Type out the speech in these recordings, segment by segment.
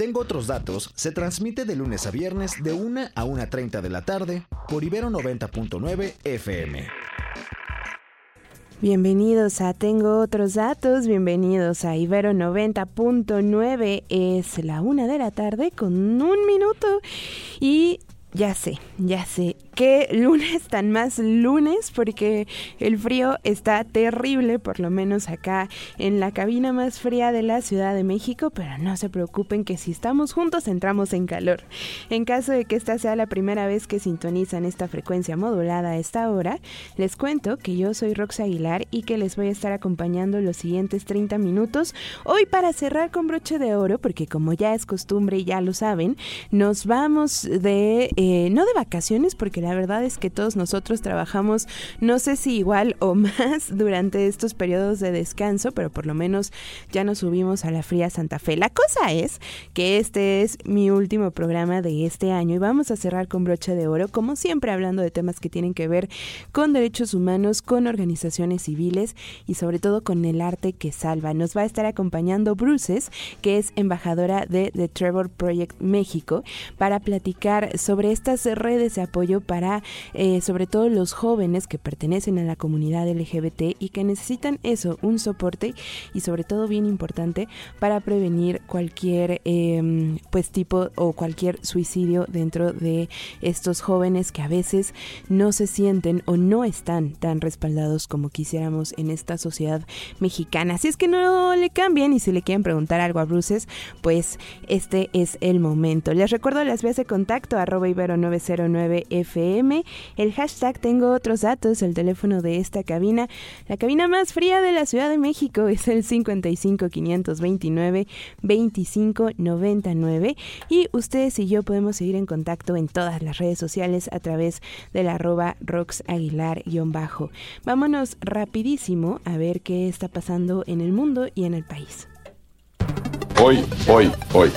Tengo otros datos. Se transmite de lunes a viernes de 1 a 1.30 de la tarde por Ibero 90.9 FM. Bienvenidos a Tengo otros datos, bienvenidos a Ibero 90.9, es la una de la tarde con un minuto y ya sé, ya sé, qué lunes tan más lunes porque el frío está terrible, por lo menos acá en la cabina más fría de la Ciudad de México, pero no se preocupen que si estamos juntos entramos en calor. En caso de que esta sea la primera vez que sintonizan esta frecuencia modulada a esta hora, les cuento que yo soy Rox Aguilar y que les voy a estar acompañando los siguientes 30 minutos hoy para cerrar con broche de oro, porque como ya es costumbre y ya lo saben, nos vamos de, eh, no de vacaciones, porque la verdad es que todos nosotros trabajamos, no sé si igual o más durante estos periodos de descanso, pero por lo menos ya nos subimos a la fría Santa Fe. La cosa es que este es mi último programa de este año y vamos a cerrar con broche de oro, como siempre hablando de temas que tienen que ver con derechos humanos, con organizaciones civiles y sobre todo con el arte que salva. Nos va a estar acompañando Bruces, que es embajadora de The Trevor Project México, para platicar sobre estas redes de apoyo para eh, sobre todo los jóvenes que pertenecen a la comunidad LGBT y que necesitan eso, un soporte y sobre todo bien importante para prevenir cualquier em, pues tipo o cualquier suicidio dentro de estos jóvenes que a veces no se sienten o no están tan respaldados como quisiéramos en esta sociedad mexicana. Así es que no le cambien y si le quieren preguntar algo a Bruces, pues este es el momento. Les recuerdo las vías de contacto arroba ibero 909 f el hashtag tengo otros datos, el teléfono de esta cabina, la cabina más fría de la Ciudad de México es el 55 529 2599 y ustedes y yo podemos seguir en contacto en todas las redes sociales a través del arroba roxaguilar-bajo. Vámonos rapidísimo a ver qué está pasando en el mundo y en el país. Hoy, hoy, hoy.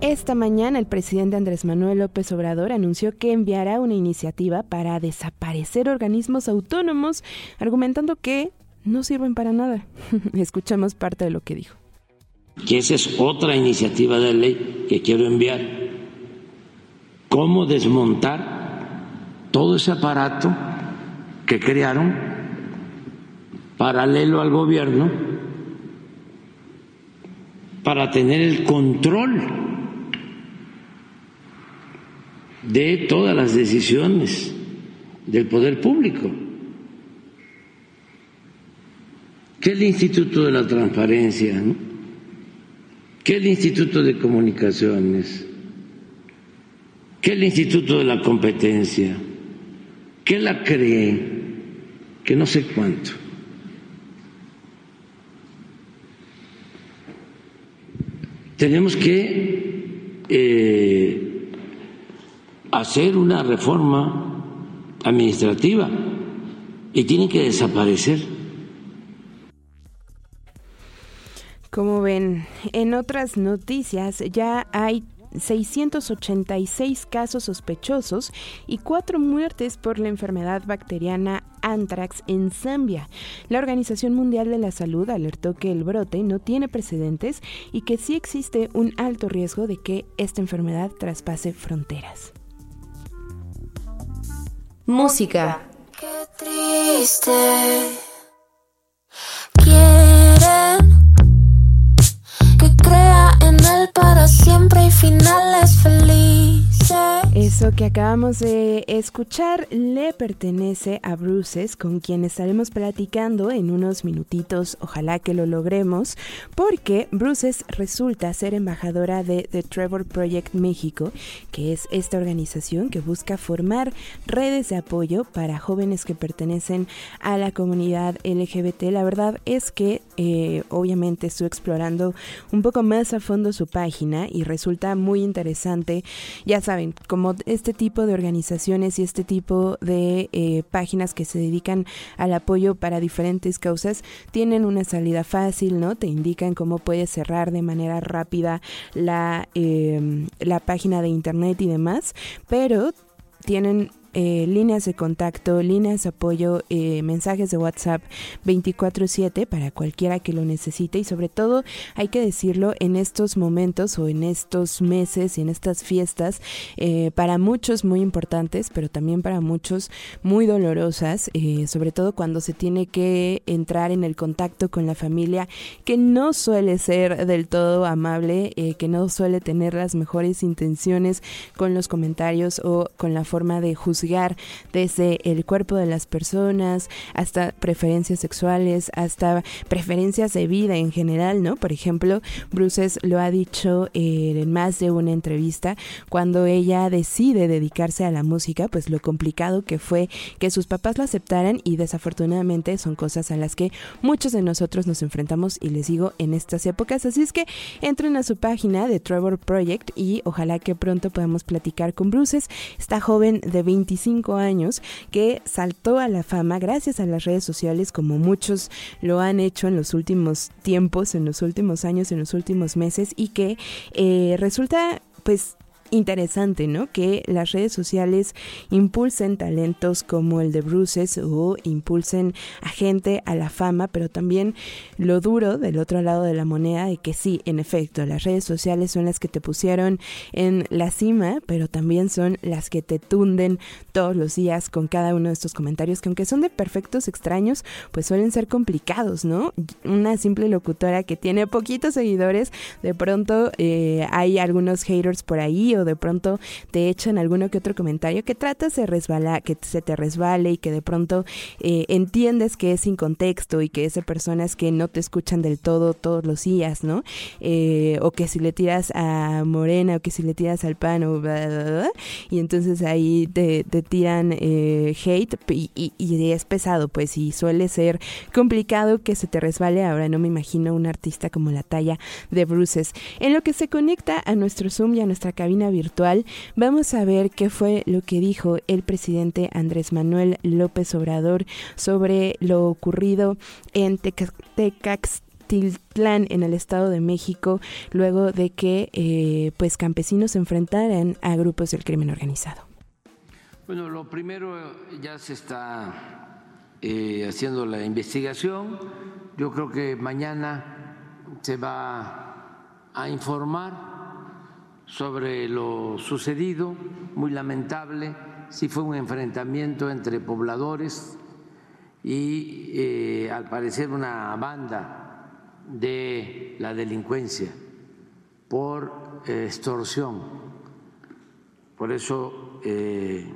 Esta mañana el presidente Andrés Manuel López Obrador anunció que enviará una iniciativa para desaparecer organismos autónomos, argumentando que no sirven para nada. Escuchamos parte de lo que dijo. Que esa es otra iniciativa de ley que quiero enviar. ¿Cómo desmontar todo ese aparato que crearon paralelo al gobierno para tener el control de todas las decisiones del poder público. ¿Qué el Instituto de la Transparencia? ¿Qué el Instituto de Comunicaciones? ¿Qué el Instituto de la Competencia? ¿Qué la cree? Que no sé cuánto. Tenemos que eh, hacer una reforma administrativa y tienen que desaparecer. Como ven, en otras noticias ya hay 686 casos sospechosos y cuatro muertes por la enfermedad bacteriana anthrax en Zambia. La Organización Mundial de la Salud alertó que el brote no tiene precedentes y que sí existe un alto riesgo de que esta enfermedad traspase fronteras. Música. Qué triste. Quieren Eso que acabamos de escuchar le pertenece a Bruces, con quien estaremos platicando en unos minutitos. Ojalá que lo logremos, porque Bruces resulta ser embajadora de The Trevor Project México, que es esta organización que busca formar redes de apoyo para jóvenes que pertenecen a la comunidad LGBT. La verdad es que eh, obviamente estoy explorando un poco más a fondo su página y resulta muy interesante. Ya saben, como este tipo de organizaciones y este tipo de eh, páginas que se dedican al apoyo para diferentes causas tienen una salida fácil, ¿no? Te indican cómo puedes cerrar de manera rápida la, eh, la página de internet y demás, pero tienen eh, líneas de contacto, líneas de apoyo, eh, mensajes de WhatsApp 24/7 para cualquiera que lo necesite. Y sobre todo hay que decirlo en estos momentos o en estos meses y en estas fiestas eh, para muchos muy importantes pero también para muchos muy dolorosas sobre todo cuando se tiene que entrar en el contacto con la familia que no suele ser del todo amable que no suele tener las mejores intenciones con los comentarios o con la forma de juzgar desde el cuerpo de las personas hasta preferencias sexuales, hasta preferencias de vida en general, ¿no? Por ejemplo, Bruces lo ha dicho eh, en más de una entrevista, cuando ella decide dedicarse a la música, pues lo complicado que fue que sus papás lo aceptaran y desafortunadamente son cosas a las que muchos de nosotros nos enfrentamos y les digo en estas épocas, así es que entren a su página de Trevor Project y ojalá que pronto podamos platicar con Bruces, esta joven de 25 años que saltó a la fama gracias a las redes sociales como muchos lo han hecho en los últimos tiempos, en los últimos años, en los últimos meses y que eh, resulta pues interesante, ¿no? Que las redes sociales impulsen talentos como el de Bruces o impulsen a gente a la fama, pero también lo duro del otro lado de la moneda de que sí, en efecto, las redes sociales son las que te pusieron en la cima, pero también son las que te tunden todos los días con cada uno de estos comentarios que aunque son de perfectos extraños, pues suelen ser complicados, ¿no? Una simple locutora que tiene poquitos seguidores, de pronto eh, hay algunos haters por ahí de pronto te echan alguno que otro comentario que tratas de resbalar, que se te resbale y que de pronto eh, entiendes que es sin contexto y que es de personas que no te escuchan del todo todos los días, ¿no? Eh, o que si le tiras a Morena o que si le tiras al pan o y entonces ahí te, tiran eh, hate y, y, es pesado, pues y suele ser complicado que se te resbale. Ahora no me imagino un artista como la talla de Bruces. En lo que se conecta a nuestro Zoom y a nuestra cabina virtual, vamos a ver qué fue lo que dijo el presidente Andrés Manuel López Obrador sobre lo ocurrido en Tecaxtiltlán en el Estado de México luego de que eh, pues campesinos se enfrentaran a grupos del crimen organizado. Bueno, lo primero ya se está eh, haciendo la investigación. Yo creo que mañana se va a informar sobre lo sucedido, muy lamentable, sí fue un enfrentamiento entre pobladores y eh, al parecer una banda de la delincuencia por extorsión. Por eso, eh,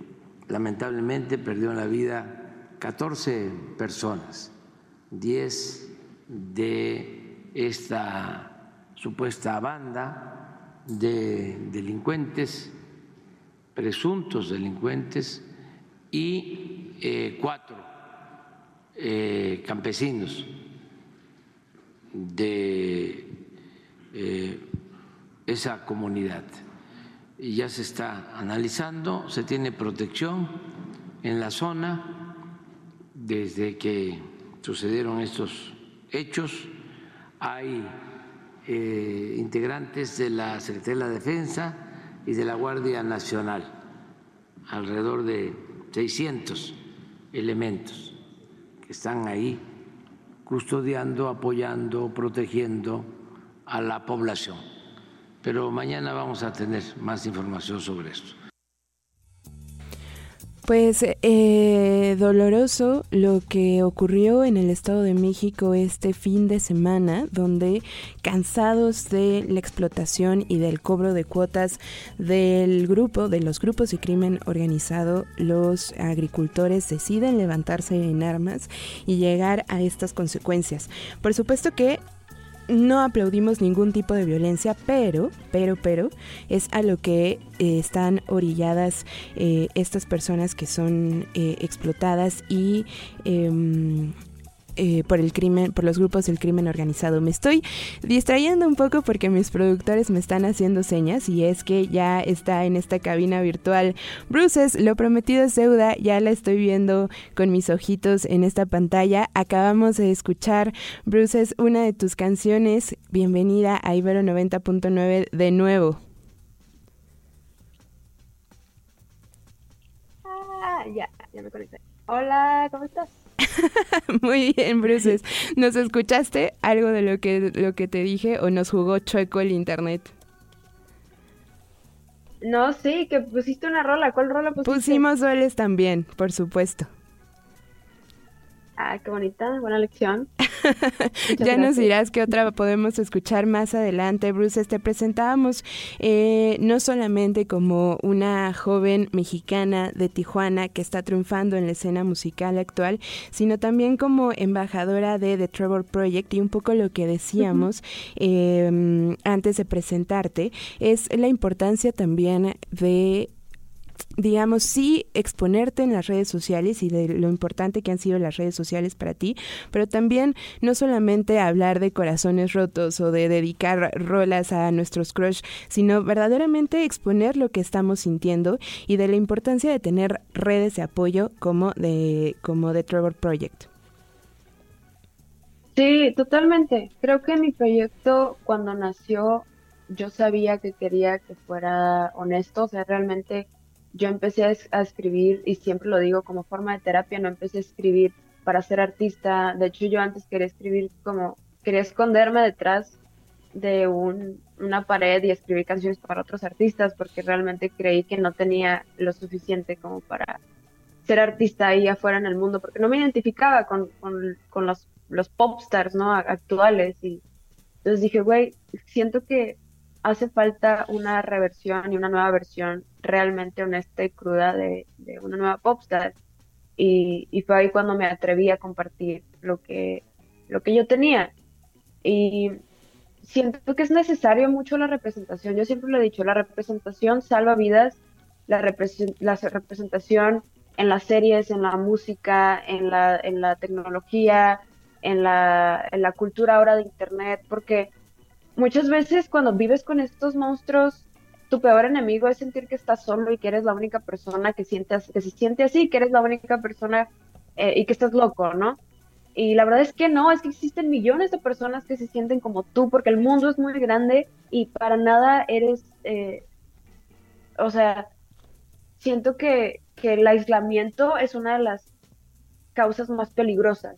lamentablemente, perdió la vida 14 personas, 10 de esta supuesta banda de delincuentes, presuntos delincuentes, y eh, cuatro eh, campesinos de eh, esa comunidad. Y ya se está analizando, se tiene protección en la zona desde que sucedieron estos hechos. Hay eh, integrantes de la Secretaría de la Defensa y de la Guardia Nacional, alrededor de 600 elementos que están ahí custodiando, apoyando, protegiendo a la población. Pero mañana vamos a tener más información sobre esto. Pues eh, doloroso lo que ocurrió en el Estado de México este fin de semana, donde cansados de la explotación y del cobro de cuotas del grupo, de los grupos de crimen organizado, los agricultores deciden levantarse en armas y llegar a estas consecuencias. Por supuesto que no aplaudimos ningún tipo de violencia, pero, pero, pero, es a lo que eh, están orilladas eh, estas personas que son eh, explotadas y em, eh, por el crimen, por los grupos del crimen organizado. Me estoy distrayendo un poco porque mis productores me están haciendo señas y es que ya está en esta cabina virtual. Bruces, lo prometido es deuda, ya la estoy viendo con mis ojitos en esta pantalla. Acabamos de escuchar, Bruces, una de tus canciones. Bienvenida a Ibero 90.9 de nuevo. Ah, ya, ya me conecté. Hola, ¿cómo estás? Muy bien, Bruces. ¿Nos escuchaste algo de lo que, lo que te dije o nos jugó chueco el internet? No, sí, que pusiste una rola. ¿Cuál rola pusiste? Pusimos dueles también, por supuesto. Ah, qué bonita, buena lección. ya nos dirás qué otra podemos escuchar más adelante, Bruce. Te presentábamos eh, no solamente como una joven mexicana de Tijuana que está triunfando en la escena musical actual, sino también como embajadora de The Trevor Project y un poco lo que decíamos em, antes de presentarte es la importancia también de digamos, sí exponerte en las redes sociales y de lo importante que han sido las redes sociales para ti, pero también no solamente hablar de corazones rotos o de dedicar rolas a nuestros crush, sino verdaderamente exponer lo que estamos sintiendo y de la importancia de tener redes de apoyo como de como de Trevor Project. Sí, totalmente. Creo que mi proyecto cuando nació yo sabía que quería que fuera honesto, o sea, realmente yo empecé a, escribir, y siempre lo digo como forma de terapia, no empecé a escribir para ser artista. De hecho, yo antes quería escribir como, quería esconderme detrás de una pared y escribir canciones para otros artistas porque realmente creí que no tenía lo suficiente como para ser artista ahí afuera en el mundo, porque no me identificaba con, con, los, los popstars ¿no? actuales. Y entonces dije, güey, siento que hace falta una reversión y una nueva versión realmente honesta y cruda de, una nueva popstar. Y, fue ahí cuando me atreví a compartir lo que, lo que yo tenía. Y siento que es necesario mucho la representación. Yo siempre lo he dicho, la representación salva vidas, la, la representación en las series, en la música, en la, en la tecnología, en la, en la cultura ahora de Internet, porque muchas veces cuando vives con estos monstruos, tu peor enemigo es sentir que estás solo y que eres la única persona que, sientes, que se siente así, que eres la única persona eh, y que estás loco, ¿no? Y la verdad es que no, es que existen millones de personas que se sienten como tú, porque el mundo es muy grande y para nada eres, eh, o sea, siento que, que el aislamiento es una de las causas más peligrosas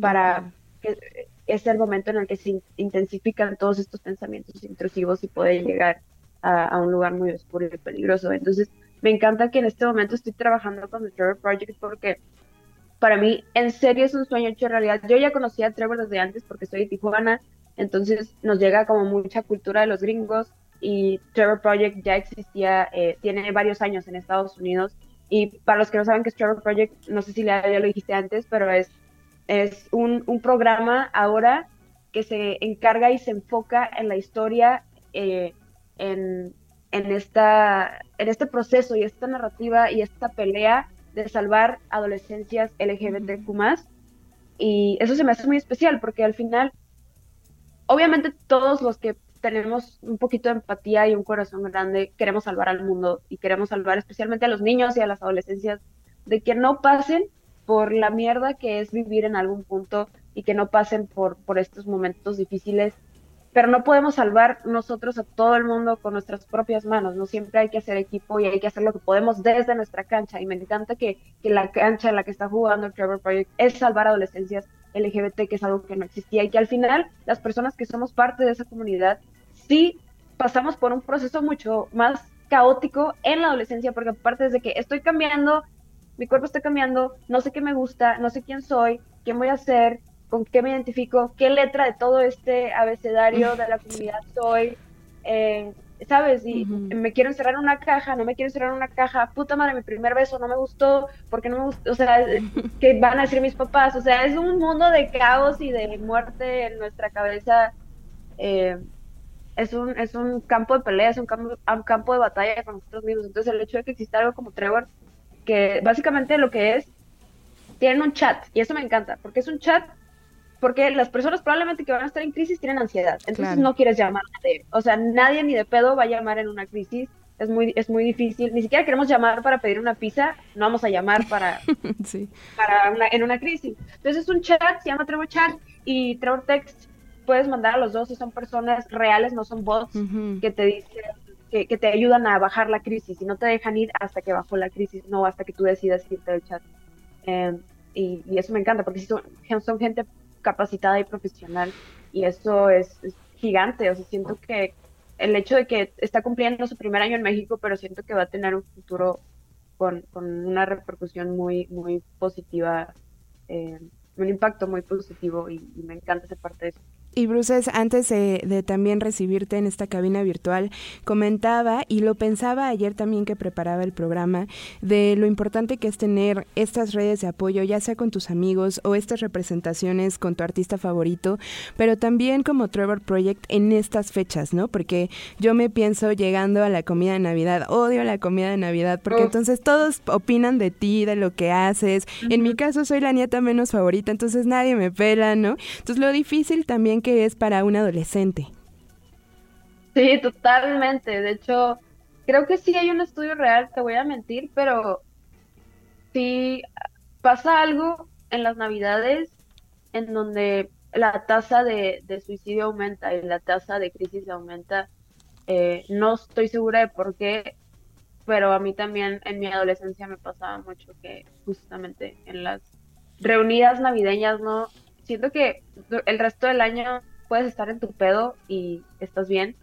para, que, es el momento en el que se intensifican todos estos pensamientos intrusivos y puede llegar a, un lugar muy oscuro y peligroso. Entonces, me encanta que en este momento estoy trabajando con The Trevor Project porque para mí, en serio, es un sueño hecho realidad. Yo ya conocía a Trevor desde antes porque soy de Tijuana, entonces nos llega como mucha cultura de los gringos y Trevor Project ya existía, eh, tiene varios años en Estados Unidos. Y para los que no saben qué es Trevor Project, no sé si ya lo dijiste antes, pero es es un, programa ahora que se encarga y se enfoca en la historia, eh, en, esta, en este proceso y esta narrativa y esta pelea de salvar adolescencias LGBTQ+. Y eso se me hace muy especial porque al final, obviamente todos los que tenemos un poquito de empatía y un corazón grande, queremos salvar al mundo y queremos salvar especialmente a los niños y a las adolescencias de que no pasen por la mierda que es vivir en algún punto y que no pasen por, por estos momentos difíciles. Pero no podemos salvar nosotros a todo el mundo con nuestras propias manos, no siempre hay que hacer equipo y hay que hacer lo que podemos desde nuestra cancha. Y me encanta que, que la cancha en la que está jugando el Trevor Project es salvar adolescencias LGBT, que es algo que no existía, y que al final las personas que somos parte de esa comunidad sí pasamos por un proceso mucho más caótico en la adolescencia, porque aparte de que estoy cambiando, mi cuerpo está cambiando, no sé qué me gusta, no sé quién soy, quién voy a ser, con qué me identifico, qué letra de todo este abecedario de la comunidad soy, eh, ¿sabes? Y me quiero encerrar en una caja, no me quiero encerrar en una caja, puta madre, mi primer beso no me gustó, porque no me gustó, o sea, ¿qué van a decir mis papás? O sea, es un mundo de caos y de muerte en nuestra cabeza. Eh, es un, es un campo de pelea, es un campo, un campo de batalla con nosotros mismos. Entonces, el hecho de que exista algo como Trevor que básicamente lo que es, tienen un chat, y eso me encanta, porque es un chat, porque las personas probablemente que van a estar en crisis tienen ansiedad, entonces no quieres llamar a nadie, o sea, nadie ni de pedo va a llamar en una crisis, es muy, es muy difícil, ni siquiera queremos llamar para pedir una pizza, no vamos a llamar para, para una, en una crisis. Entonces es un chat, se llama Trevor Chat y Trevor Text, puedes mandar a los dos si son personas reales, no son bots que te dicen que, te ayudan a bajar la crisis y no te dejan ir hasta que bajó la crisis, no hasta que tú decidas irte del chat. Em, y, eso me encanta porque son, son gente capacitada y profesional y eso es, gigante. O sea, siento que el hecho de que está cumpliendo su primer año en México, pero siento que va a tener un futuro con, una repercusión muy, muy positiva, eh, un impacto muy positivo y, me encanta ser parte de eso. Y Bruces, antes de, también recibirte en esta cabina virtual, comentaba y lo pensaba ayer también que preparaba el programa de lo importante que es tener estas redes de apoyo, ya sea con tus amigos o estas representaciones con tu artista favorito, pero también como Trevor Project en estas fechas, ¿no? Porque yo me pienso llegando a la comida de Navidad, odio la comida de Navidad, porque entonces todos opinan de ti, de lo que haces. En mi caso soy la nieta menos favorita, entonces nadie me pela, ¿no? Entonces lo difícil también que es para un adolescente. Sí, totalmente. De hecho, creo que sí hay un estudio real, te voy a mentir, pero si pasa algo en las navidades en donde la tasa de, suicidio aumenta y la tasa de crisis aumenta. Eh, no estoy segura de por qué, pero a mí también en mi adolescencia me pasaba mucho que justamente en las reunidas navideñas no siento que el resto del año puedes estar en tu pedo y estás bien,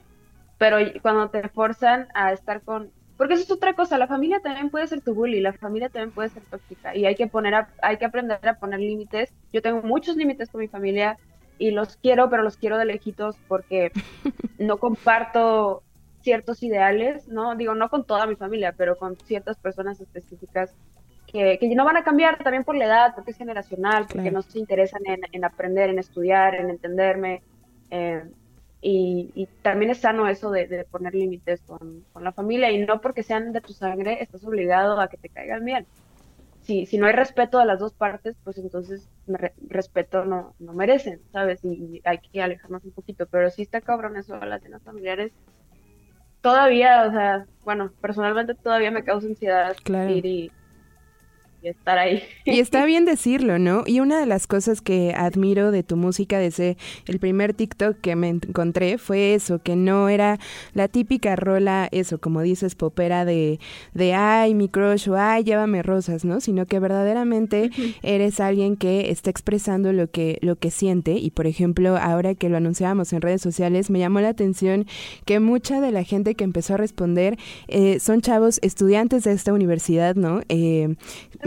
pero cuando te forzan a estar con... Porque eso es otra cosa, la familia también puede ser tu bully, la familia también puede ser tóxica y hay que, poner hay que aprender a poner límites. Yo tengo muchos límites con mi familia y los quiero, pero los quiero de lejitos porque no comparto ciertos ideales, ¿no? Digo, no con toda mi familia, pero con ciertas personas específicas que, no van a cambiar también por la edad, porque es generacional, porque no se interesan en, aprender, en estudiar, en entenderme. Eh, y, también es sano eso de, poner límites con, la familia y no porque sean de tu sangre estás obligado a que te caigan bien. Si, si no hay respeto de las dos partes, pues entonces respeto no, no merecen, ¿sabes? Y, hay que alejarnos un poquito, pero sí está cabrón eso de las cenas familiares. Todavía, o sea, bueno, personalmente todavía me causa ansiedad ir y estar ahí. Y está bien decirlo, ¿no? Y una de las cosas que admiro de tu música desde el primer TikTok que me encontré fue eso, que no era la típica rola, eso, como dices, popera de, de ay, mi crush o ay, llévame rosas, ¿no? Sino que verdaderamente eres alguien que está expresando lo que, lo que siente. Y por ejemplo, ahora que lo anunciábamos en redes sociales, me llamó la atención que mucha de la gente que empezó a responder eh, son chavos estudiantes de esta universidad, ¿no? Eh,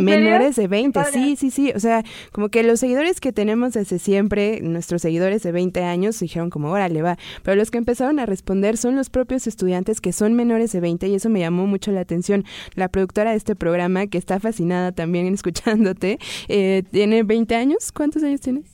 menores de 20, sí, sí, sí, o sea, como que los seguidores que tenemos desde siempre, nuestros seguidores de 20 años, dijeron como, órale, va, pero los que empezaron a responder son los propios estudiantes que son menores de 20 y eso me llamó mucho la atención. La productora de este programa, que está fascinada también escuchándote, eh, tiene 20 años, ¿cuántos años tienes?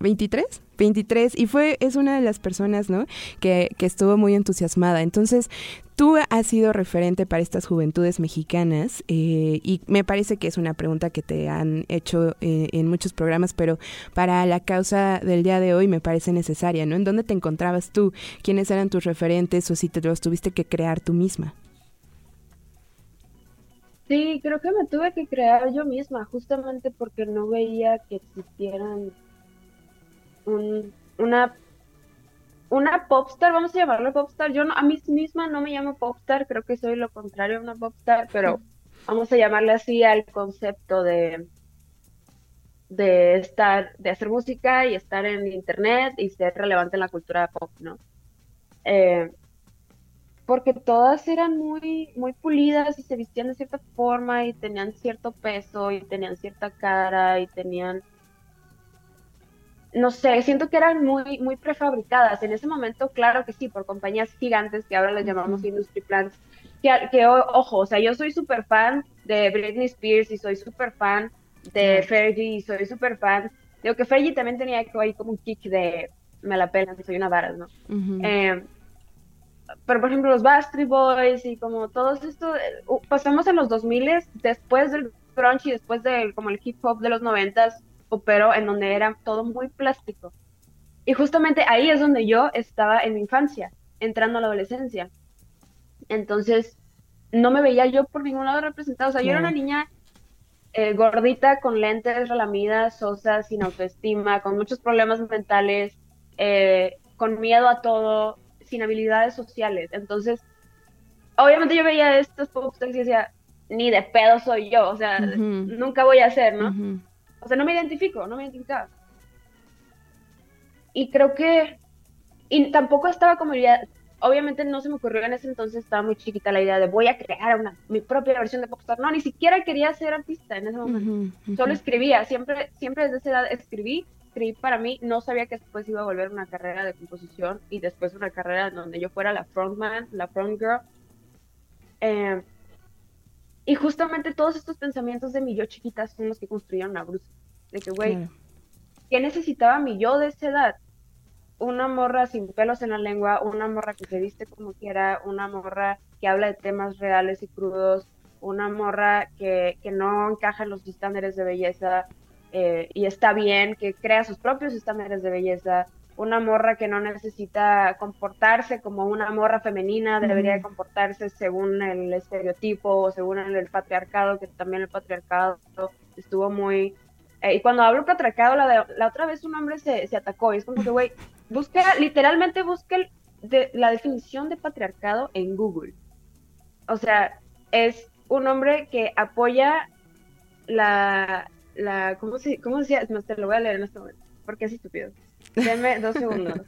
¿23? 23 y fue es una de las personas no que, que, estuvo muy entusiasmada entonces Tú has sido referente para estas juventudes mexicanas eh, y me parece que es una pregunta que te han hecho eh, en muchos programas, pero para la causa del día de hoy me parece necesaria, ¿no? ¿En dónde te encontrabas tú? ¿Quiénes eran tus referentes o si te los tuviste que crear tú misma? Sí, creo que me tuve que crear yo misma, justamente porque no veía que existieran un, una una popstar, vamos a llamarlo popstar. Yo a mí misma no me llamo popstar, creo que soy lo contrario a una popstar, pero vamos a llamarle así al concepto de de estar, de hacer música y estar en internet y ser relevante en la cultura pop, ¿no? Eh, porque todas eran muy, muy pulidas y se vestían de cierta forma y tenían cierto peso y tenían cierta cara y tenían no sé, siento que eran muy, muy prefabricadas. En ese momento, claro que sí, por compañías gigantes que ahora les llamamos industry plants. Que, ojo, o sea, yo soy súper fan de Britney Spears y soy súper fan de Fergie y soy súper fan. Digo que Fergie también tenía ahí como un kick de me la pena, soy una varas, ¿no? Em, pero por ejemplo los Bastry Boys y como todo esto, eh, pasamos en los 2000 después del grunge y después del como el hip hop de los 90 pero en donde era todo muy plástico. Y justamente ahí es donde yo estaba en mi infancia, entrando a la adolescencia. Entonces, no me veía yo por ningún lado representada. O sea, yo era una niña eh, gordita, con lentes, relamida, sosa, sin autoestima, con muchos problemas mentales, eh, con miedo a todo, sin habilidades sociales. Entonces, obviamente yo veía estos popstars y decía, ni de pedo soy yo, o sea, nunca voy a ser, ¿no? O sea, no me identifico, no me identificaba. Y creo que, y tampoco estaba como ya, obviamente no se me ocurrió en ese entonces, estaba muy chiquita la idea de voy a crear una, mi propia versión de popstar. No, ni siquiera quería ser artista en ese momento. Solo escribía, siempre, siempre desde esa edad escribí, escribí para mí, no sabía que después iba a volver una carrera de composición y después una carrera donde yo fuera la frontman, la front girl. Eh, y justamente todos estos pensamientos de mi yo chiquita son los que construyeron a Bruce. De que, güey, ¿qué necesitaba mi yo de esa edad? Una morra sin pelos en la lengua, una morra que se viste como quiera, una morra que habla de temas reales y crudos, una morra que, que no encaja en los estándares de belleza eh, y está bien, que crea sus propios estándares de belleza, una morra que no necesita comportarse como una morra femenina, debería comportarse según el estereotipo o según el, patriarcado, que también el patriarcado estuvo muy... Eh, y cuando hablo patriarcado, la, la otra vez un hombre se, se atacó y es como que, güey, busca, literalmente busque de, la definición de patriarcado en Google. O sea, es un hombre que apoya la, la ¿cómo se, cómo decía? No, te lo voy a leer en este momento, porque es estúpido. Deme dos segundos.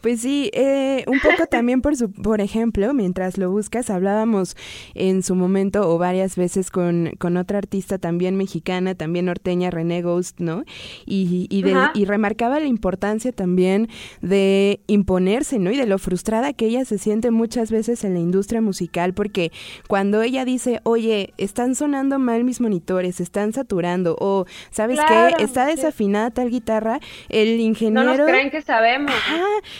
Pues sí, eh, un poco también por su, por ejemplo, mientras lo buscas, hablábamos en su momento o varias veces con, con otra artista también mexicana, también norteña, René Ghost, ¿no? Y, y, y remarcaba la importancia también de imponerse, ¿no? Y de lo frustrada que ella se siente muchas veces en la industria musical, porque cuando ella dice, oye, están sonando mal mis monitores, están saturando, o ¿sabes qué? Está desafinada tal guitarra, el ingeniero... No nos creen que sabemos.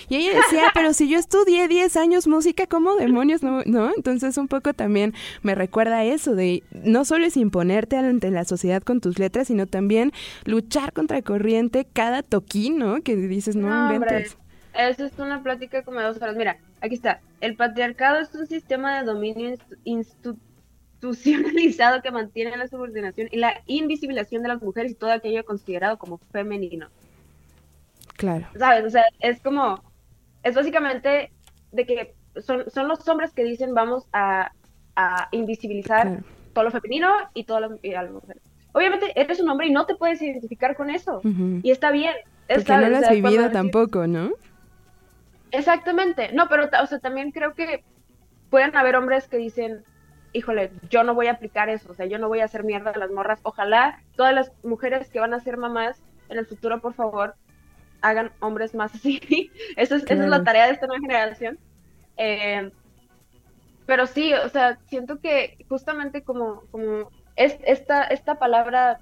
Y ella decía, pero si yo estudié 10 años música, ¿cómo demonios no? ¿no? Entonces un poco también me recuerda eso de no solo es imponerte ante la sociedad con tus letras, sino también luchar contra corriente cada toquín, ¿no? Que dices, no, inventes. eso es una plática como de dos horas. Mira, aquí está. El patriarcado es un sistema de dominio institucionalizado que mantiene la subordinación y la invisibilización de las mujeres y todo aquello considerado como femenino. Claro. ¿Sabes? O sea, es como, es básicamente de que son, son los hombres que dicen vamos a, a invisibilizar todo lo femenino y todo lo, y Obviamente eres un hombre y no te puedes identificar con eso. Y está bien. Porque no lo has vivido tampoco, ¿no? Exactamente. No, pero o sea, también creo que pueden haber hombres que dicen, híjole, yo no voy a aplicar eso, o sea, yo no voy a hacer mierda a las morras. Ojalá todas las mujeres que van a ser mamás en el futuro, por favor, hagan hombres más así. Esa es, esa es la tarea de esta nueva generación. Eh, pero sí, o sea, siento que justamente como, como es, esta, esta palabra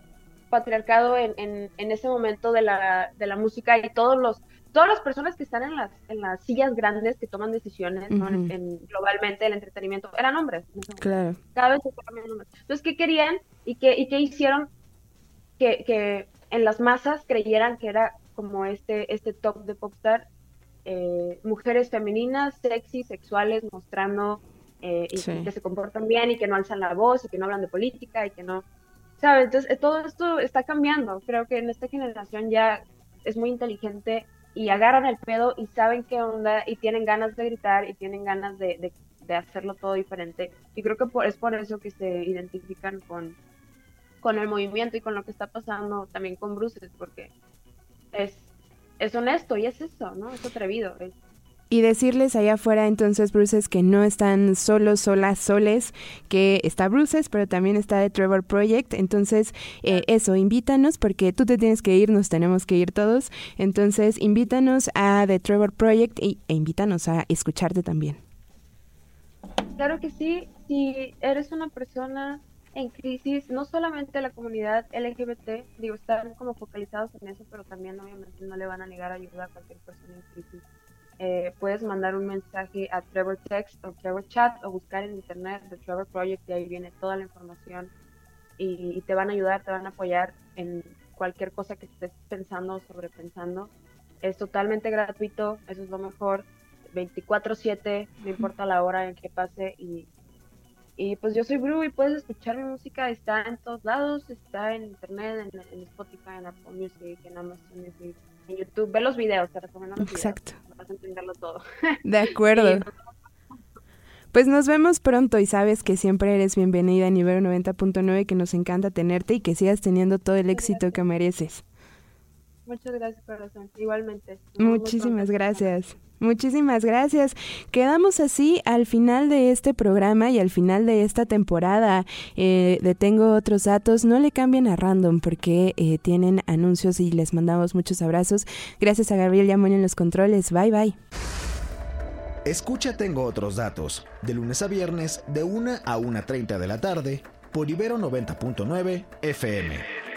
patriarcado en, en, ese momento de la, de la música y todos los todas las personas que están en las, en las sillas grandes que toman decisiones en, globalmente el entretenimiento eran hombres. Claro. Cada vez se cambian hombres. Entonces, ¿qué querían y qué, y qué hicieron que, que en las masas creyeran que era como este, este top de popstar, eh, mujeres femeninas, sexy, sexuales, mostrando eh, y que se comportan bien y que no alzan la voz y que no hablan de política y que no, ¿sabes? Entonces eh, todo esto está cambiando. Creo que en esta generación ya es muy inteligente y agarran el pedo y saben qué onda y tienen ganas de gritar y tienen ganas de, de, hacerlo todo diferente. Y creo que es por eso que se identifican con, con el movimiento y con lo que está pasando también con Bruces, porque es, es honesto y es eso, ¿no? Es atrevido. Y decirles allá afuera entonces, Bruces, que no están solos, solas, soles, que está Bruces, pero también está The Trevor Project. Entonces, eh, eso, invítanos, porque tú te tienes que ir, nos tenemos que ir todos. Entonces, invítanos a The Trevor Project y, e invítanos a escucharte también. Claro que sí, si eres una persona en crisis, no solamente la comunidad LGBT, digo, están como focalizados en eso, pero también obviamente no le van a negar ayuda a cualquier persona en crisis. Eh, puedes mandar un mensaje a Trevor Text o Trevor Chat o buscar en internet The Trevor Project y ahí viene toda la información y, te van a ayudar, te van a apoyar en cualquier cosa que estés pensando o sobrepensando. Es totalmente gratuito, eso es lo mejor. 24/7, no importa la hora en que pase y y pues yo soy Bru y puedes escuchar mi música, está en todos lados, está en internet, en, Spotify, en Apple Music, en Amazon Music, en YouTube. Ve los videos, te recomiendo los Exacto. videos, vas a entenderlo todo. De acuerdo. Pues nos vemos pronto y sabes que siempre eres bienvenida en Ibero 90.9, que nos encanta tenerte y que sigas teniendo todo el éxito que mereces. Muchas gracias, corazón. Igualmente. Muchísimas gracias. Muchísimas gracias. Quedamos así al final de este programa y al final de esta temporada eh, de Tengo otros datos. No le cambien a Random porque eh, tienen anuncios y les mandamos muchos abrazos. Gracias a Gabriel Yamón en los controles. Bye bye. Escucha Tengo otros datos de lunes a viernes de 1 a 1.30 de la tarde por Ibero 90.9 FM.